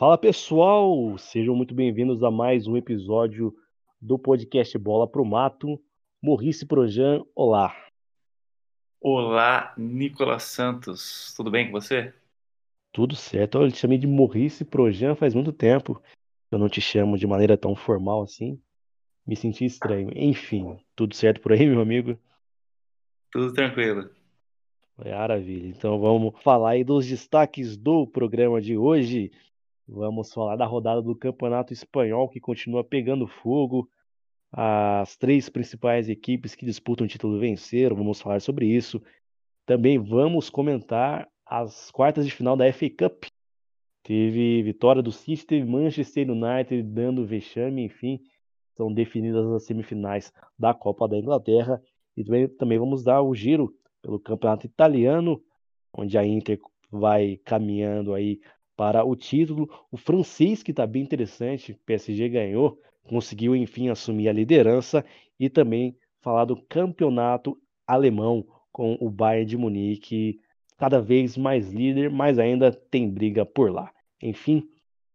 Fala pessoal, sejam muito bem-vindos a mais um episódio do podcast Bola pro Mato. Morrice Projan, olá. Olá, Nicolas Santos, tudo bem com você? Tudo certo, eu te chamei de Morrice Projan faz muito tempo. Eu não te chamo de maneira tão formal assim. Me senti estranho. Enfim, tudo certo por aí, meu amigo? Tudo tranquilo. Maravilha. Então vamos falar aí dos destaques do programa de hoje. Vamos falar da rodada do Campeonato Espanhol que continua pegando fogo. As três principais equipes que disputam o título venceram. Vamos falar sobre isso. Também vamos comentar as quartas de final da FA Cup. Teve vitória do City, teve Manchester United dando vexame, enfim, são definidas as semifinais da Copa da Inglaterra. E também, também vamos dar o giro pelo Campeonato Italiano, onde a Inter vai caminhando aí para o título. O francês, que está bem interessante, PSG ganhou, conseguiu enfim assumir a liderança e também falar do campeonato alemão com o Bayern de Munique cada vez mais líder, mas ainda tem briga por lá. Enfim,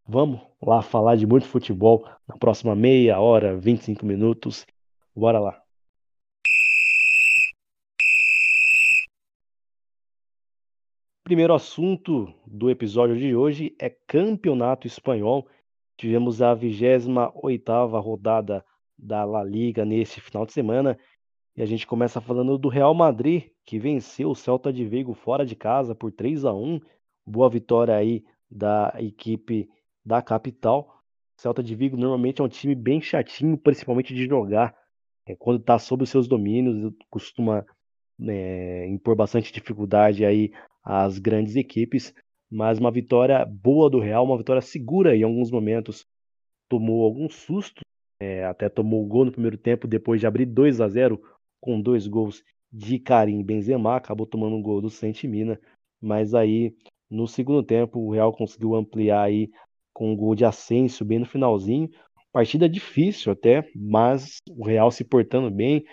vamos lá falar de muito futebol na próxima meia hora, 25 minutos. Bora lá. Primeiro assunto do episódio de hoje é Campeonato Espanhol. Tivemos a 28ª rodada da La Liga nesse final de semana e a gente começa falando do Real Madrid, que venceu o Celta de Vigo fora de casa por 3 a 1. Boa vitória aí da equipe da capital. O Celta de Vigo normalmente é um time bem chatinho, principalmente de jogar. É, quando está sob os seus domínios, costuma é, impor bastante dificuldade aí as grandes equipes, mas uma vitória boa do Real, uma vitória segura em alguns momentos. Tomou algum susto, é, até tomou o gol no primeiro tempo, depois de abrir 2 a 0 com dois gols de Karim Benzema, acabou tomando um gol do Sentimina, mas aí no segundo tempo o Real conseguiu ampliar aí com um gol de Asensio bem no finalzinho. Partida difícil até, mas o Real se portando bem,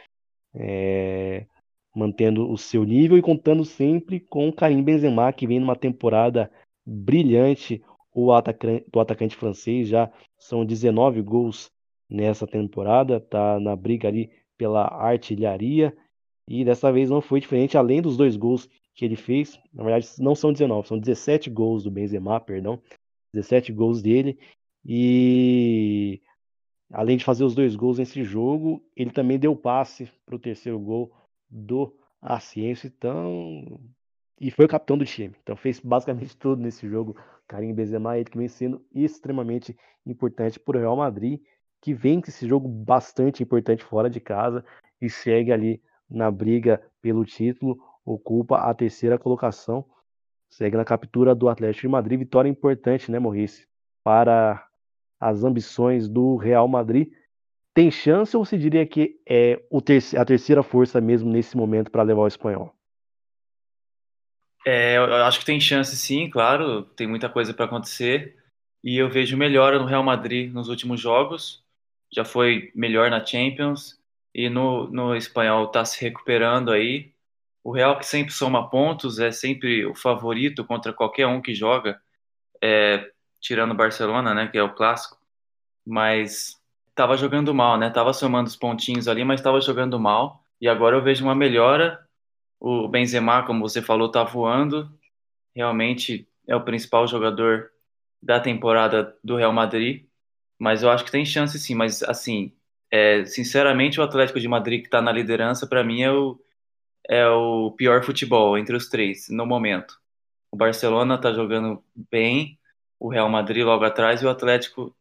é, mantendo o seu nível e contando sempre com o Karim Benzema, que vem numa temporada brilhante. O atacante, o atacante francês já são 19 gols nessa temporada, tá na briga ali pela artilharia e dessa vez não foi diferente, além dos dois gols que ele fez, na verdade não são 19, são 17 gols do Benzema, perdão, 17 gols dele e além de fazer os dois gols nesse jogo, ele também deu passe para o terceiro gol do Asciência, então. E foi o capitão do time. Então fez basicamente tudo nesse jogo. Karim Benzema, ele que vem sendo extremamente importante para o Real Madrid, que vence esse jogo bastante importante fora de casa e segue ali na briga pelo título, ocupa a terceira colocação, segue na captura do Atlético de Madrid. Vitória importante, né, Maurice? Para as ambições do Real Madrid tem chance ou você diria que é a terceira força mesmo nesse momento para levar o espanhol? É, eu acho que tem chance sim, claro, tem muita coisa para acontecer. E eu vejo melhora no Real Madrid nos últimos jogos. Já foi melhor na Champions e no, no espanhol está se recuperando aí. O Real que sempre soma pontos, é sempre o favorito contra qualquer um que joga, é, tirando o Barcelona, né, que é o clássico. Mas tava jogando mal, né? Tava somando os pontinhos ali, mas tava jogando mal. E agora eu vejo uma melhora. O Benzema, como você falou, tá voando. Realmente é o principal jogador da temporada do Real Madrid. Mas eu acho que tem chance sim. Mas, assim, é, sinceramente, o Atlético de Madrid que tá na liderança, para mim, é o, é o pior futebol entre os três, no momento. O Barcelona tá jogando bem, o Real Madrid logo atrás e o Atlético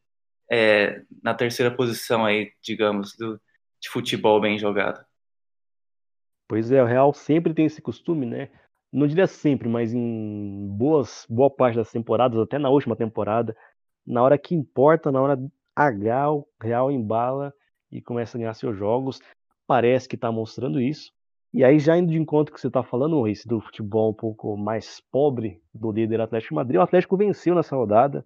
é, na terceira posição aí, digamos, do, de futebol bem jogado. Pois é, o Real sempre tem esse costume, né? Não diria sempre, mas em boas, boa parte das temporadas, até na última temporada, na hora que importa, na hora H, o Real embala e começa a ganhar seus jogos. Parece que está mostrando isso. E aí, já indo de encontro que você está falando, Maurice, do futebol um pouco mais pobre do líder Atlético Madrid, o Atlético venceu nessa rodada,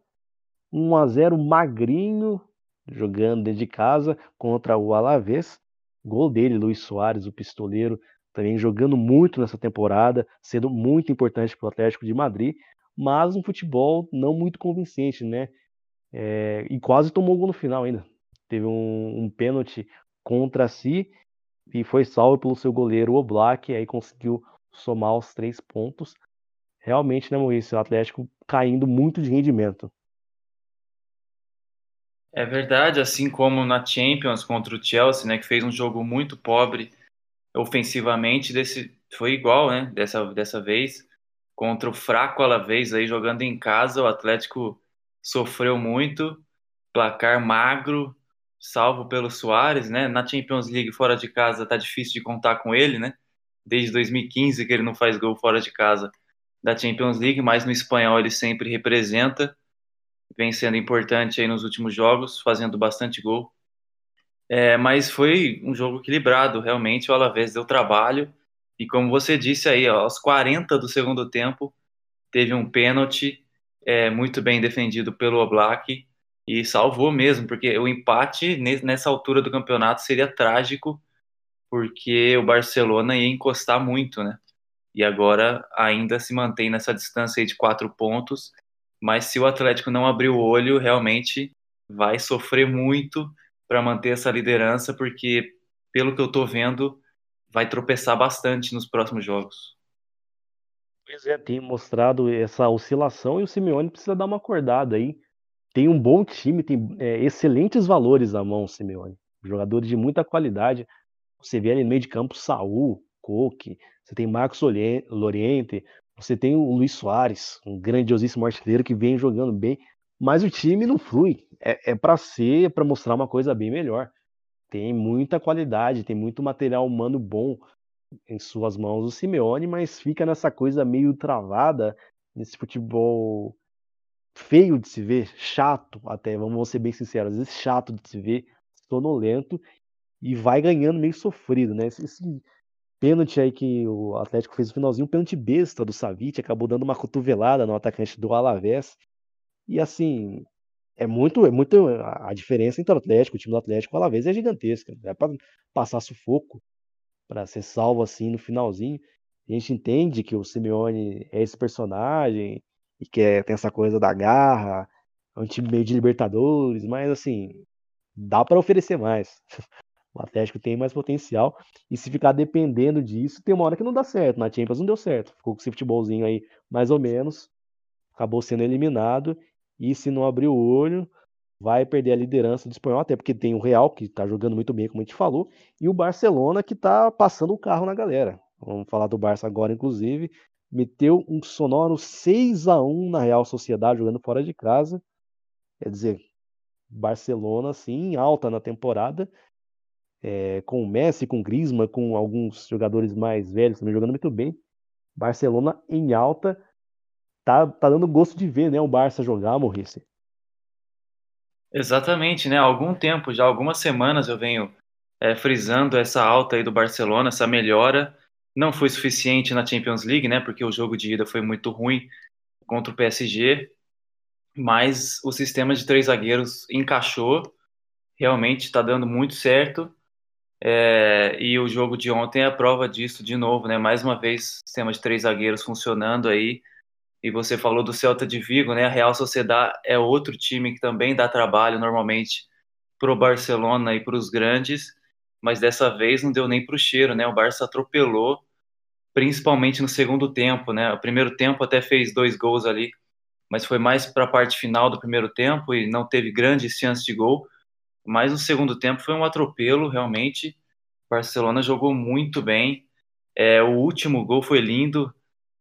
1 a 0 magrinho, jogando dentro de casa contra o Alavés. Gol dele, Luiz Soares, o pistoleiro, também jogando muito nessa temporada, sendo muito importante para o Atlético de Madrid. mas um futebol não muito convincente, né? É, e quase tomou gol no final ainda. Teve um, um pênalti contra si e foi salvo pelo seu goleiro Oblak, e aí conseguiu somar os três pontos. Realmente, né, Maurício? O Atlético caindo muito de rendimento. É verdade, assim como na Champions contra o Chelsea, né, que fez um jogo muito pobre ofensivamente, desse foi igual, né, dessa dessa vez contra o fraco Alavés aí jogando em casa, o Atlético sofreu muito, placar magro, salvo pelo Soares, né? Na Champions League fora de casa tá difícil de contar com ele, né? Desde 2015 que ele não faz gol fora de casa da Champions League, mas no espanhol ele sempre representa vem sendo importante aí nos últimos jogos, fazendo bastante gol. É, mas foi um jogo equilibrado, realmente o Alavés deu trabalho e como você disse aí, ó, aos 40 do segundo tempo teve um pênalti é, muito bem defendido pelo Oblak e salvou mesmo, porque o empate nessa altura do campeonato seria trágico, porque o Barcelona ia encostar muito, né? E agora ainda se mantém nessa distância de quatro pontos mas se o Atlético não abrir o olho, realmente vai sofrer muito para manter essa liderança, porque pelo que eu estou vendo, vai tropeçar bastante nos próximos jogos. Pois é, tem mostrado essa oscilação e o Simeone precisa dar uma acordada aí. Tem um bom time, tem é, excelentes valores na mão, Simeone. Jogadores de muita qualidade. Você vê ali no meio de campo Saul, Coque, você tem Marcos Loriente, você tem o Luiz Soares, um grandiosíssimo artilheiro que vem jogando bem, mas o time não flui. É, é para ser, é para mostrar uma coisa bem melhor. Tem muita qualidade, tem muito material humano bom em suas mãos o Simeone, mas fica nessa coisa meio travada, nesse futebol feio de se ver, chato até, vamos ser bem sinceros, às vezes chato de se ver, sonolento, e vai ganhando meio sofrido, né? Esse, pênalti aí que o Atlético fez no finalzinho, um pênalti besta do Savic, acabou dando uma cotovelada no atacante do Alavés. E assim, é muito, é muito a diferença entre o Atlético, o time do Atlético o Alavés é gigantesca. É para passar sufoco para ser salvo assim no finalzinho. A gente entende que o Simeone é esse personagem e que é, tem essa coisa da garra, é um time meio de Libertadores, mas assim, dá para oferecer mais. O Atlético tem mais potencial. E se ficar dependendo disso, tem uma hora que não dá certo. Na Champions não deu certo. Ficou com esse futebolzinho aí, mais ou menos. Acabou sendo eliminado. E se não abrir o olho, vai perder a liderança do espanhol, até porque tem o Real, que tá jogando muito bem, como a gente falou, e o Barcelona, que tá passando o carro na galera. Vamos falar do Barça agora, inclusive. Meteu um sonoro 6 a 1 na Real Sociedade, jogando fora de casa. Quer dizer, Barcelona, assim, alta na temporada é, com o Messi, com o Griezmann, com alguns jogadores mais velhos também jogando muito bem. Barcelona em alta. Tá, tá dando gosto de ver, né, o Barça jogar, Maurício. Exatamente, né? Há algum tempo, já algumas semanas eu venho é, frisando essa alta aí do Barcelona, essa melhora. Não foi suficiente na Champions League, né? Porque o jogo de ida foi muito ruim contra o PSG. Mas o sistema de três zagueiros encaixou. Realmente está dando muito certo. É, e o jogo de ontem é a prova disso de novo, né? Mais uma vez, sistema de três zagueiros funcionando aí. E você falou do Celta de Vigo, né? A Real Sociedade é outro time que também dá trabalho normalmente pro Barcelona e para os grandes, mas dessa vez não deu nem pro cheiro, né? O Barça atropelou, principalmente no segundo tempo, né? O primeiro tempo até fez dois gols ali, mas foi mais para a parte final do primeiro tempo e não teve grandes chances de gol. Mas no segundo tempo foi um atropelo, realmente. O Barcelona jogou muito bem. É, o último gol foi lindo.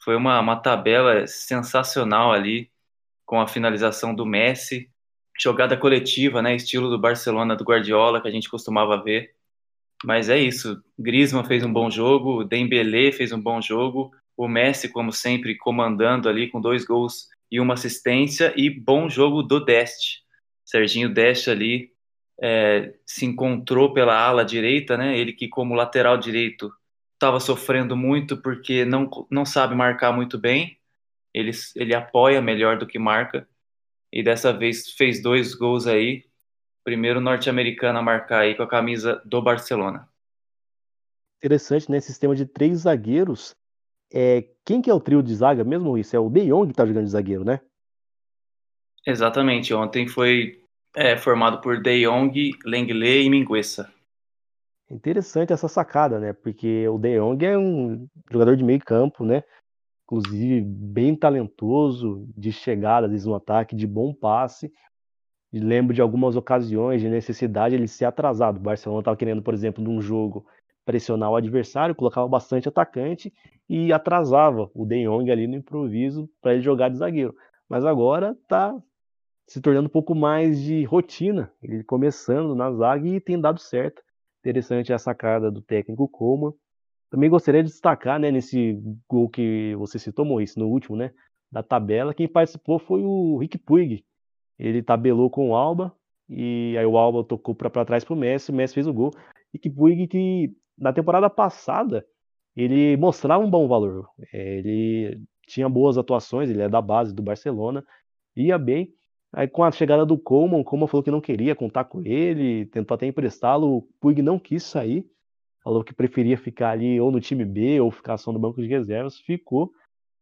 Foi uma, uma tabela sensacional ali, com a finalização do Messi. Jogada coletiva, né? Estilo do Barcelona, do Guardiola, que a gente costumava ver. Mas é isso. Griezmann fez um bom jogo, o Dembélé fez um bom jogo, o Messi, como sempre, comandando ali com dois gols e uma assistência, e bom jogo do Dest. Serginho Dest ali é, se encontrou pela ala direita, né? Ele que como lateral direito estava sofrendo muito porque não, não sabe marcar muito bem. Ele, ele apoia melhor do que marca. E dessa vez fez dois gols aí. Primeiro norte-americano a marcar aí com a camisa do Barcelona. Interessante, né? Sistema de três zagueiros É, quem que é o trio de zaga mesmo, isso? É o De Jong que tá jogando de zagueiro, né? Exatamente. Ontem foi é, formado por De Jong, Lenglet e Mingueza. Interessante essa sacada, né? Porque o De Jong é um jogador de meio campo, né? Inclusive bem talentoso, de chegada, às vezes no ataque, de bom passe. E lembro de algumas ocasiões de necessidade ele ser atrasado. O Barcelona estava querendo, por exemplo, num jogo pressionar o adversário, colocava bastante atacante e atrasava o De Jong ali no improviso para ele jogar de zagueiro. Mas agora está se tornando um pouco mais de rotina, ele começando na zaga e tem dado certo. Interessante a sacada do técnico Coman. Também gostaria de destacar, né, nesse gol que você citou, Maurício, no último, né, da tabela, quem participou foi o Rick Puig. Ele tabelou com o Alba e aí o Alba tocou para trás para o Messi, o Messi fez o gol. Rick Puig que na temporada passada ele mostrava um bom valor. É, ele tinha boas atuações, ele é da base do Barcelona, ia bem. Aí com a chegada do Coleman, o Coleman falou que não queria contar com ele, tentou até emprestá-lo, o Puig não quis sair, falou que preferia ficar ali ou no time B ou ficar só no banco de reservas, ficou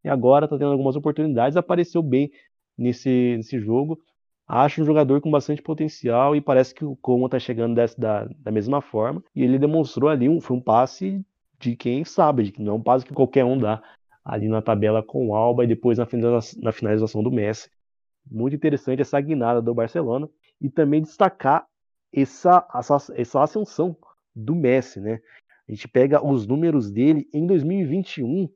e agora está tendo algumas oportunidades, apareceu bem nesse, nesse jogo. Acho um jogador com bastante potencial e parece que o Coleman está chegando dessa, da, da mesma forma. E ele demonstrou ali, um, foi um passe de quem sabe, de que não é um passe que qualquer um dá ali na tabela com o Alba e depois na finalização, na finalização do Messi. Muito interessante essa guinada do Barcelona e também destacar essa, essa, essa ascensão do Messi, né? A gente pega os números dele em 2021.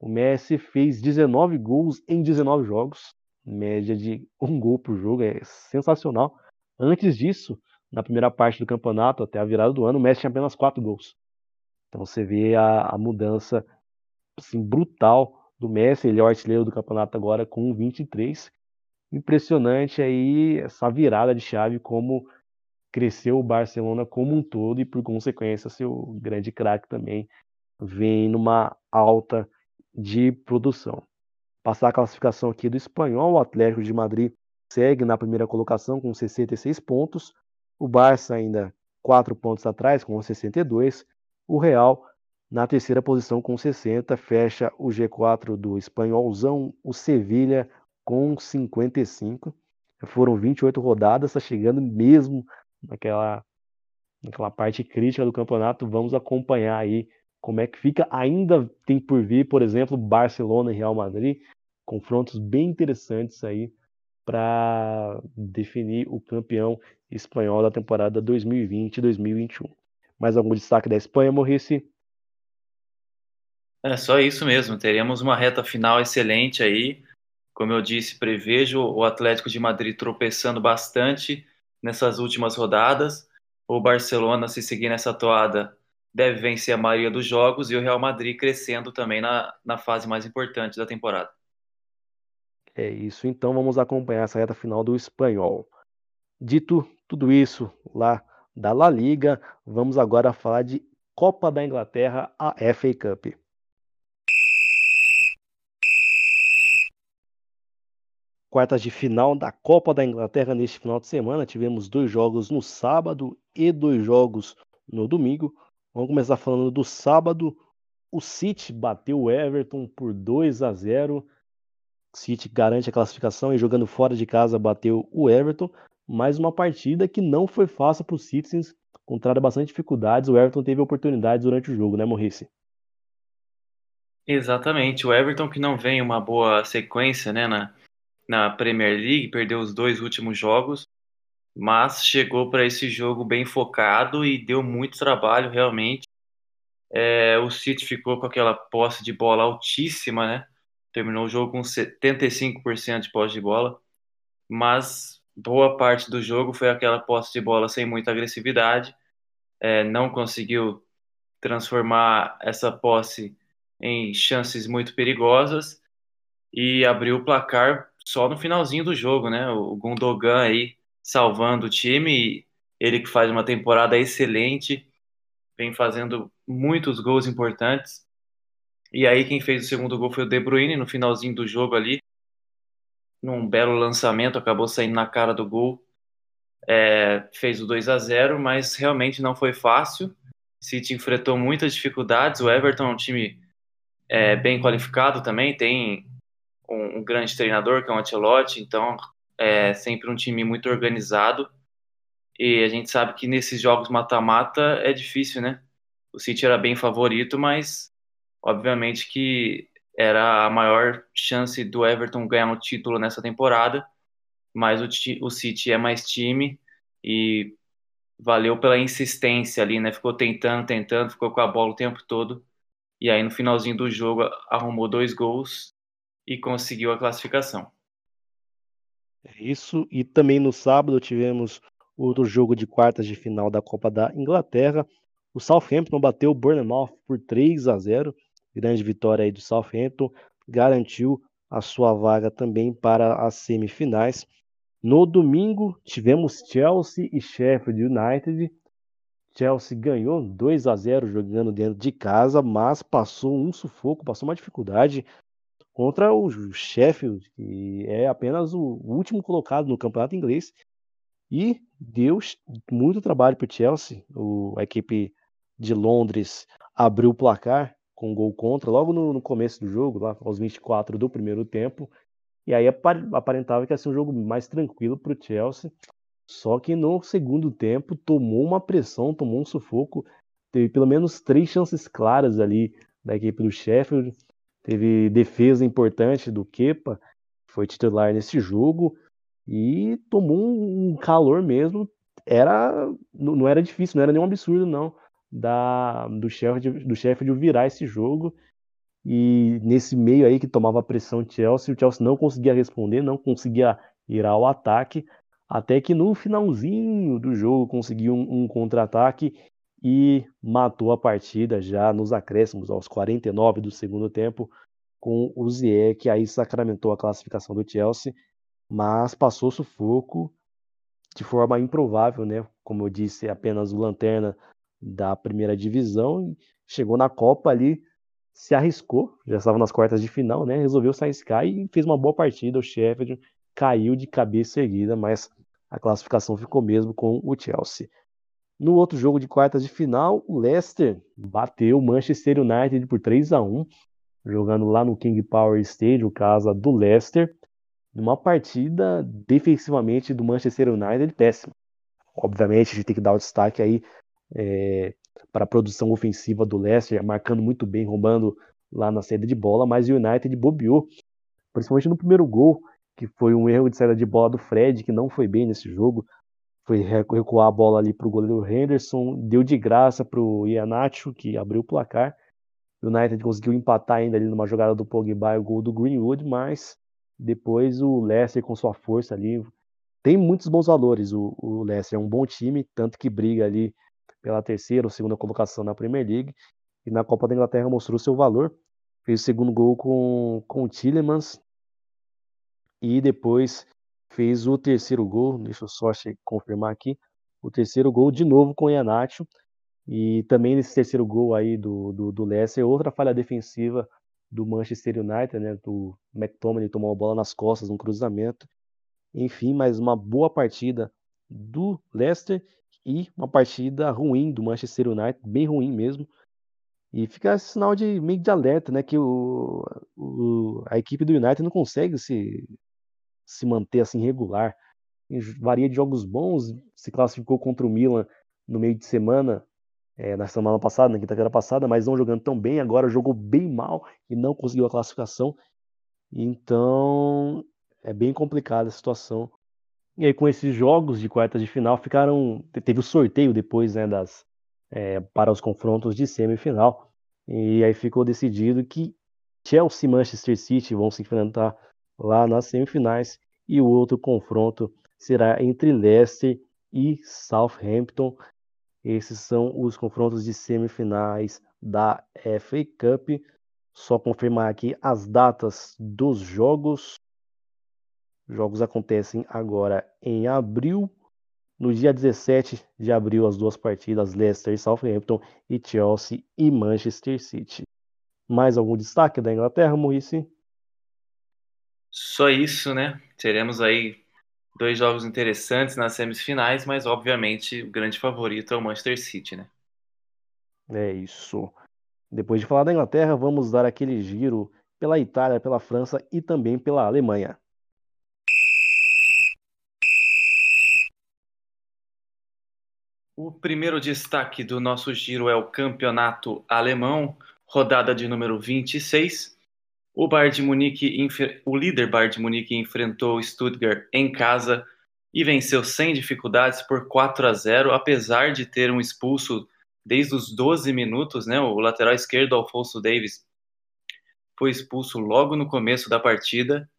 O Messi fez 19 gols em 19 jogos, média de um gol por jogo, é sensacional. Antes disso, na primeira parte do campeonato, até a virada do ano, o Messi tinha apenas 4 gols. Então você vê a, a mudança assim, brutal do Messi, ele é o artilheiro do campeonato agora com 23 impressionante aí essa virada de chave, como cresceu o Barcelona como um todo e por consequência seu grande craque também vem numa alta de produção. Passar a classificação aqui do espanhol, o Atlético de Madrid segue na primeira colocação com 66 pontos, o Barça ainda 4 pontos atrás com 62, o Real na terceira posição com 60, fecha o G4 do espanholzão, o Sevilha com 55. Foram 28 rodadas, está chegando mesmo naquela, naquela parte crítica do campeonato. Vamos acompanhar aí como é que fica. Ainda tem por vir, por exemplo, Barcelona e Real Madrid, confrontos bem interessantes aí para definir o campeão espanhol da temporada 2020-2021. Mais algum destaque da Espanha, Maurice? É só isso mesmo. Teremos uma reta final excelente aí. Como eu disse, prevejo o Atlético de Madrid tropeçando bastante nessas últimas rodadas. O Barcelona, se seguir nessa toada, deve vencer a maioria dos jogos e o Real Madrid crescendo também na, na fase mais importante da temporada. É isso, então vamos acompanhar essa reta final do espanhol. Dito tudo isso lá da La Liga, vamos agora falar de Copa da Inglaterra, a FA Cup. Quartas de final da Copa da Inglaterra neste final de semana. Tivemos dois jogos no sábado e dois jogos no domingo. Vamos começar falando do sábado. O City bateu o Everton por 2 a 0. O City garante a classificação e jogando fora de casa bateu o Everton. Mais uma partida que não foi fácil para os Citizens, a bastante dificuldades. O Everton teve oportunidades durante o jogo, né, Maurice? Exatamente. O Everton que não vem uma boa sequência, né, na, na Premier League, perdeu os dois últimos jogos, mas chegou para esse jogo bem focado e deu muito trabalho realmente. É, o City ficou com aquela posse de bola altíssima, né? Terminou o jogo com 75% de posse de bola, mas boa parte do jogo foi aquela posse de bola sem muita agressividade. É, não conseguiu transformar essa posse em chances muito perigosas e abriu o placar só no finalzinho do jogo, né? O Gundogan aí salvando o time, ele que faz uma temporada excelente, vem fazendo muitos gols importantes. E aí quem fez o segundo gol foi o De Bruyne no finalzinho do jogo ali, num belo lançamento, acabou saindo na cara do gol. É, fez o 2 a 0 mas realmente não foi fácil. City enfrentou muitas dificuldades. O Everton é um time é bem qualificado também, tem um, um grande treinador que é o Ancelotti, então é sempre um time muito organizado. E a gente sabe que nesses jogos mata-mata é difícil, né? O City era bem favorito, mas obviamente que era a maior chance do Everton ganhar um título nessa temporada. Mas o, o City é mais time e valeu pela insistência ali, né? Ficou tentando, tentando, ficou com a bola o tempo todo. E aí no finalzinho do jogo arrumou dois gols e conseguiu a classificação. É isso. E também no sábado tivemos outro jogo de quartas de final da Copa da Inglaterra. O Southampton bateu o Bournemouth por 3 a 0. Grande vitória aí do Southampton, garantiu a sua vaga também para as semifinais. No domingo, tivemos Chelsea e Sheffield United. Chelsea ganhou 2 a 0 jogando dentro de casa, mas passou um sufoco, passou uma dificuldade contra o Sheffield, que é apenas o último colocado no campeonato inglês. E deu muito trabalho para o Chelsea. A equipe de Londres abriu o placar com gol contra logo no, no começo do jogo, lá aos 24 do primeiro tempo. E aí aparentava que ia ser um jogo mais tranquilo para o Chelsea. Só que no segundo tempo tomou uma pressão, tomou um sufoco. Teve pelo menos três chances claras ali da equipe do Sheffield. Teve defesa importante do Kepa, foi titular nesse jogo. E tomou um calor mesmo. Era, não era difícil, não era nenhum absurdo, não. Da, do, Sheffield, do Sheffield virar esse jogo e nesse meio aí que tomava pressão o Chelsea, o Chelsea não conseguia responder, não conseguia ir ao ataque, até que no finalzinho do jogo conseguiu um, um contra-ataque e matou a partida já nos acréscimos, aos 49 do segundo tempo, com o Ziyech, que aí sacramentou a classificação do Chelsea, mas passou sufoco de forma improvável, né? Como eu disse, apenas o lanterna da primeira divisão, chegou na Copa ali se arriscou, já estava nas quartas de final, né? Resolveu Sky e fez uma boa partida. O Sheffield caiu de cabeça erguida, mas a classificação ficou mesmo com o Chelsea. No outro jogo de quartas de final, o Leicester bateu o Manchester United por 3 a 1 jogando lá no King Power Stadium, casa do Leicester, numa partida defensivamente do Manchester United péssima. Obviamente, a gente tem que dar o destaque aí é, para a produção ofensiva do Leicester, marcando muito bem, roubando lá na saída de bola, mas o United bobeou, principalmente no primeiro gol, que foi um erro de saída de bola do Fred, que não foi bem nesse jogo, foi recuar a bola ali para o goleiro Henderson, deu de graça para o Ianacho, que abriu o placar, o United conseguiu empatar ainda ali numa jogada do Pogba e o gol do Greenwood, mas depois o Leicester com sua força ali, tem muitos bons valores, o, o Leicester é um bom time, tanto que briga ali pela terceira ou segunda colocação na Premier League. E na Copa da Inglaterra mostrou seu valor. Fez o segundo gol com, com o Tillemans. E depois fez o terceiro gol. Deixa eu só confirmar aqui. O terceiro gol de novo com o Ianacho. E também nesse terceiro gol aí do, do, do Leicester, outra falha defensiva do Manchester United, né? Do McTominay tomou a bola nas costas, um cruzamento. Enfim, mais uma boa partida do Leicester e uma partida ruim do Manchester United, bem ruim mesmo. E fica esse sinal de meio de alerta, né? Que o, o, a equipe do United não consegue se, se manter assim regular. Varia de jogos bons, se classificou contra o Milan no meio de semana, é, na semana passada, na quinta-feira passada, mas não jogando tão bem. Agora jogou bem mal e não conseguiu a classificação. Então é bem complicada a situação e aí, com esses jogos de quartas de final, ficaram. Teve o sorteio depois, né, das, é, para os confrontos de semifinal. E aí ficou decidido que Chelsea e Manchester City vão se enfrentar lá nas semifinais. E o outro confronto será entre Leicester e Southampton. Esses são os confrontos de semifinais da FA Cup. Só confirmar aqui as datas dos jogos. Os jogos acontecem agora em abril. No dia 17 de abril, as duas partidas, Leicester e Southampton, e Chelsea e Manchester City. Mais algum destaque da Inglaterra, Maurice? Só isso, né? Teremos aí dois jogos interessantes nas semifinais, mas obviamente o grande favorito é o Manchester City, né? É isso. Depois de falar da Inglaterra, vamos dar aquele giro pela Itália, pela França e também pela Alemanha. O primeiro destaque do nosso giro é o campeonato alemão, rodada de número 26. O Bayern de Munique, o líder Bayern de Munique enfrentou o Stuttgart em casa e venceu sem dificuldades por 4 a 0, apesar de ter um expulso desde os 12 minutos, né? O lateral esquerdo Alfonso Davis foi expulso logo no começo da partida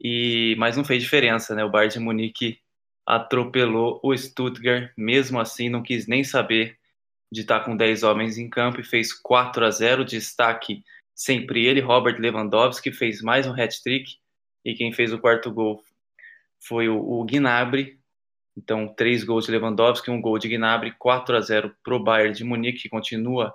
e mas não fez diferença, né? O Bayern de Munique atropelou o Stuttgart, mesmo assim não quis nem saber de estar com 10 homens em campo e fez 4 a 0, destaque sempre ele, Robert Lewandowski, fez mais um hat-trick e quem fez o quarto gol foi o, o Gnabry. Então, três gols de Lewandowski, um gol de Gnabry, 4 a 0 para o Bayern de Munique, que continua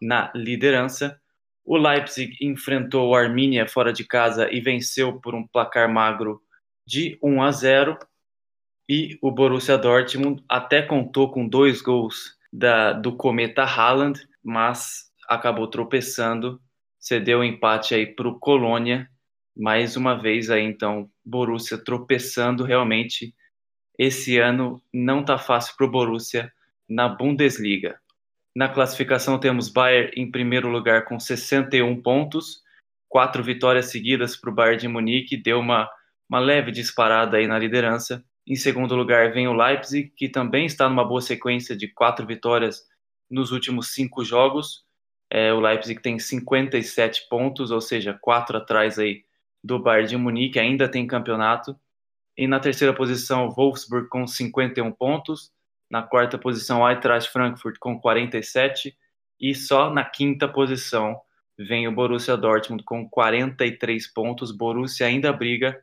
na liderança. O Leipzig enfrentou o Arminia fora de casa e venceu por um placar magro de 1 a 0. E o Borussia Dortmund até contou com dois gols da, do Cometa Haaland, mas acabou tropeçando, cedeu o empate aí para o Colônia. Mais uma vez aí, então, Borussia tropeçando realmente. Esse ano não tá fácil para o Borussia na Bundesliga. Na classificação temos Bayern em primeiro lugar com 61 pontos, quatro vitórias seguidas para o Bayern de Munique, deu uma, uma leve disparada aí na liderança. Em segundo lugar vem o Leipzig, que também está numa boa sequência de quatro vitórias nos últimos cinco jogos. É, o Leipzig tem 57 pontos, ou seja, quatro atrás aí do Bayern de Munique, ainda tem campeonato. E na terceira posição, Wolfsburg com 51 pontos. Na quarta posição, Eintracht Frankfurt com 47. E só na quinta posição vem o Borussia Dortmund com 43 pontos. Borussia ainda briga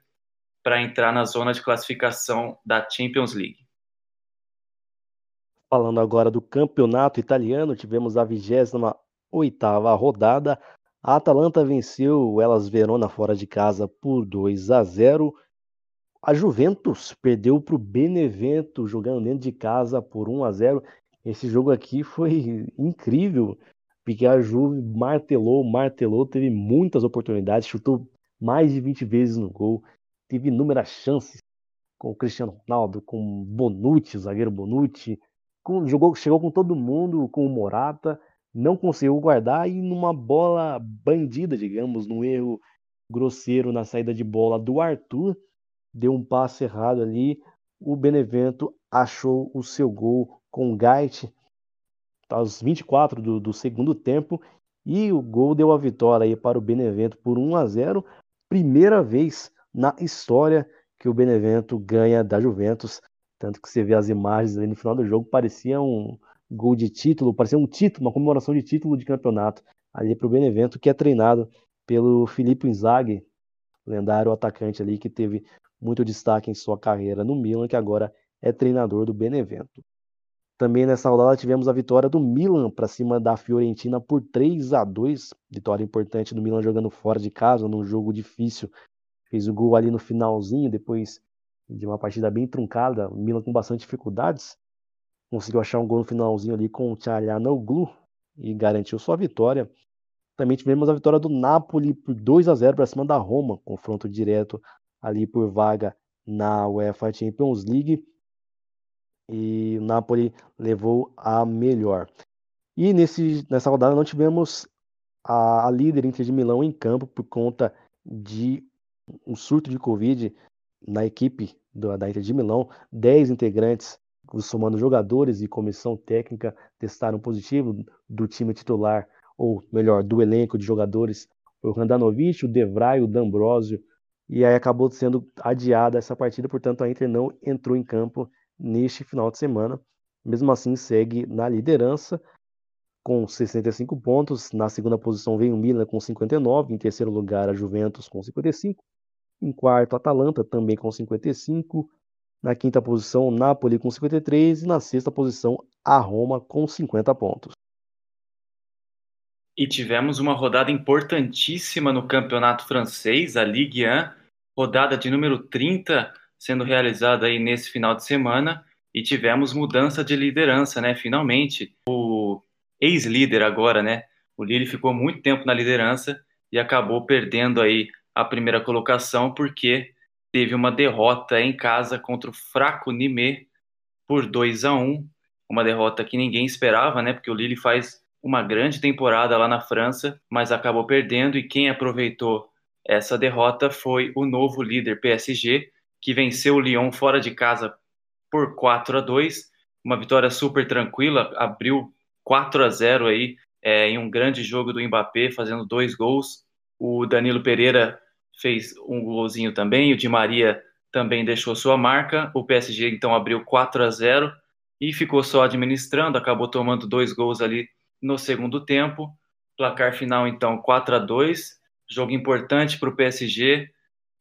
para entrar na zona de classificação da Champions League. Falando agora do campeonato italiano, tivemos a 28 oitava rodada. A Atalanta venceu o Elas Verona fora de casa por 2 a 0. A Juventus perdeu para o Benevento jogando dentro de casa por 1 a 0. Esse jogo aqui foi incrível, porque a Juve martelou, martelou, teve muitas oportunidades, chutou mais de 20 vezes no gol, teve inúmeras chances com o Cristiano Ronaldo, com Bonucci, o zagueiro Bonucci, com, jogou, chegou com todo mundo, com o Morata, não conseguiu guardar e numa bola bandida, digamos, num erro grosseiro na saída de bola do Arthur, deu um passe errado ali, o Benevento achou o seu gol com o Gait aos 24 do, do segundo tempo e o gol deu a vitória aí para o Benevento por 1 a 0, primeira vez na história que o Benevento ganha da Juventus. Tanto que você vê as imagens ali no final do jogo, parecia um gol de título, parecia um título, uma comemoração de título de campeonato ali para o Benevento, que é treinado pelo Filippo Inzaghi, lendário atacante ali que teve muito destaque em sua carreira no Milan, que agora é treinador do Benevento. Também nessa rodada tivemos a vitória do Milan para cima da Fiorentina por 3 a 2, vitória importante do Milan jogando fora de casa num jogo difícil fez o gol ali no finalzinho, depois de uma partida bem truncada, o Milan com bastante dificuldades, conseguiu achar um gol no finalzinho ali com o Tchalhanoglu e garantiu sua vitória. Também tivemos a vitória do Napoli por 2 a 0 para cima da Roma, confronto direto ali por vaga na UEFA Champions League. E o Napoli levou a melhor. E nesse, nessa rodada não tivemos a, a líder Inter de Milão em campo por conta de um surto de Covid na equipe do, da Inter de Milão. 10 integrantes, somando jogadores e comissão técnica, testaram positivo do time titular, ou melhor, do elenco de jogadores. O Randanovic, o Devray, o D'Ambrosio, e aí acabou sendo adiada essa partida, portanto a Inter não entrou em campo neste final de semana. Mesmo assim, segue na liderança com 65 pontos. Na segunda posição vem o Milan com 59, em terceiro lugar a Juventus com 55, em quarto, Atalanta, também com 55. Na quinta posição, Napoli com 53. E na sexta posição, a Roma com 50 pontos. E tivemos uma rodada importantíssima no campeonato francês, a Ligue 1, rodada de número 30 sendo realizada aí nesse final de semana. E tivemos mudança de liderança, né? Finalmente, o ex-líder agora, né? O Lille ficou muito tempo na liderança e acabou perdendo aí a primeira colocação porque teve uma derrota em casa contra o fraco Nîmes por 2 a 1, uma derrota que ninguém esperava, né? Porque o Lille faz uma grande temporada lá na França, mas acabou perdendo e quem aproveitou essa derrota foi o novo líder PSG, que venceu o Lyon fora de casa por 4 a 2, uma vitória super tranquila, abriu 4 a 0 aí é, em um grande jogo do Mbappé, fazendo dois gols. O Danilo Pereira fez um golzinho também, o Di Maria também deixou sua marca. O PSG então abriu 4 a 0 e ficou só administrando, acabou tomando dois gols ali no segundo tempo. Placar final então 4 a 2. Jogo importante para o PSG,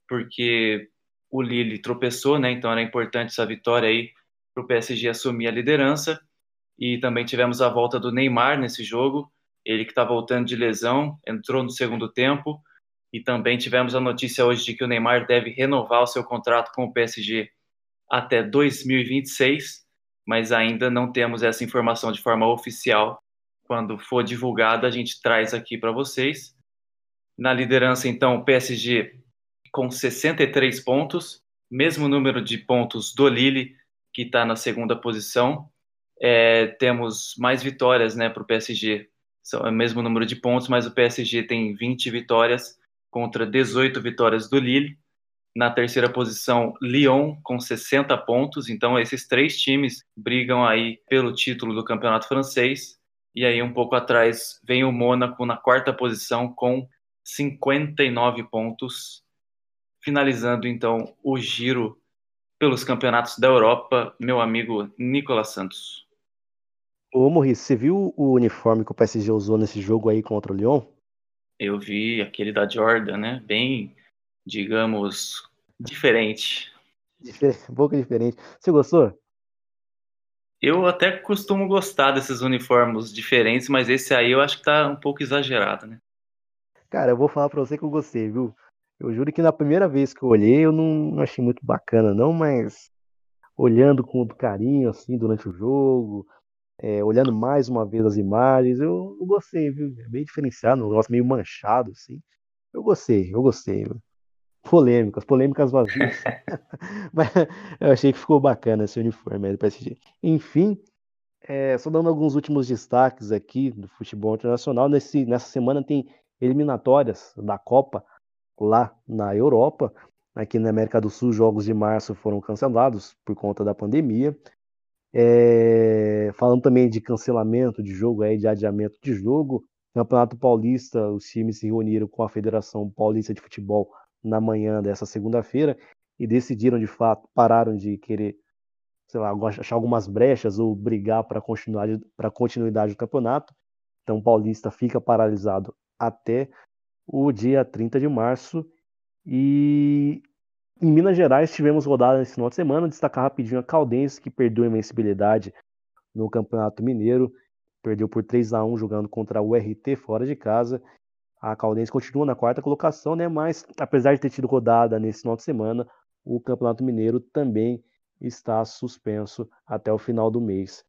porque o Lille tropeçou, né? Então era importante essa vitória aí para o PSG assumir a liderança. E também tivemos a volta do Neymar nesse jogo, ele que está voltando de lesão, entrou no segundo tempo. E também tivemos a notícia hoje de que o Neymar deve renovar o seu contrato com o PSG até 2026, mas ainda não temos essa informação de forma oficial. Quando for divulgada, a gente traz aqui para vocês. Na liderança, então, o PSG com 63 pontos, mesmo número de pontos do Lille, que está na segunda posição. É, temos mais vitórias né, para o PSG, são o mesmo número de pontos, mas o PSG tem 20 vitórias contra 18 vitórias do Lille. Na terceira posição, Lyon com 60 pontos. Então, esses três times brigam aí pelo título do campeonato francês. E aí, um pouco atrás, vem o Mônaco na quarta posição com 59 pontos finalizando então o giro pelos campeonatos da Europa, meu amigo Nicolas Santos. Ô Morris, você viu o uniforme que o PSG usou nesse jogo aí contra o Lyon? Eu vi aquele da Jordan, né? Bem, digamos, diferente. Um pouco diferente. Você gostou? Eu até costumo gostar desses uniformes diferentes, mas esse aí eu acho que tá um pouco exagerado, né? Cara, eu vou falar pra você que eu gostei, viu? Eu juro que na primeira vez que eu olhei, eu não achei muito bacana, não, mas olhando com carinho, assim, durante o jogo, é, olhando mais uma vez as imagens, eu, eu gostei, viu? É bem diferenciado, um negócio meio manchado, assim. Eu gostei, eu gostei. Viu? Polêmicas, polêmicas vazias. mas eu achei que ficou bacana esse uniforme do PSG. Enfim, é, só dando alguns últimos destaques aqui do futebol internacional. Nesse, nessa semana tem eliminatórias da Copa lá na Europa. Aqui na América do Sul, jogos de março foram cancelados por conta da pandemia. É, falando também de cancelamento de jogo, aí, de adiamento de jogo. Campeonato Paulista, os times se reuniram com a Federação Paulista de Futebol na manhã dessa segunda-feira e decidiram de fato, pararam de querer, sei lá, achar algumas brechas ou brigar para continuidade, continuidade do campeonato. Então o Paulista fica paralisado até o dia 30 de março. E em Minas Gerais tivemos rodada nesse final de semana. Destacar rapidinho a Caldense, que perdeu a invencibilidade no Campeonato Mineiro. Perdeu por 3 a 1 jogando contra o RT fora de casa. A Caldense continua na quarta colocação, né? Mas apesar de ter tido rodada nesse final de semana, o Campeonato Mineiro também está suspenso até o final do mês,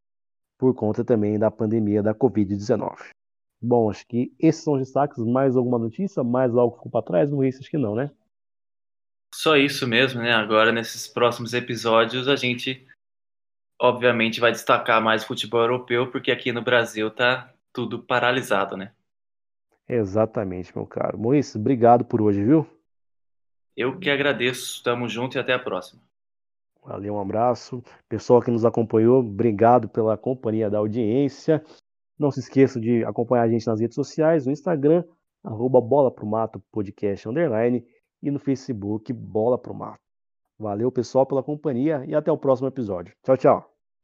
por conta também da pandemia da Covid-19. Bom, acho que esses são os destaques. Mais alguma notícia? Mais algo ficou para trás? Não acho que não, né? Só isso mesmo, né? Agora, nesses próximos episódios, a gente obviamente vai destacar mais o futebol europeu, porque aqui no Brasil tá tudo paralisado, né? Exatamente, meu caro. Moisés, obrigado por hoje, viu? Eu que agradeço. Tamo junto e até a próxima. Valeu, um abraço. Pessoal que nos acompanhou, obrigado pela companhia da audiência. Não se esqueça de acompanhar a gente nas redes sociais, no Instagram, arroba Bola Pro Mato Podcast Underline e no Facebook Bola Pro Mato. Valeu, pessoal, pela companhia e até o próximo episódio. Tchau, tchau.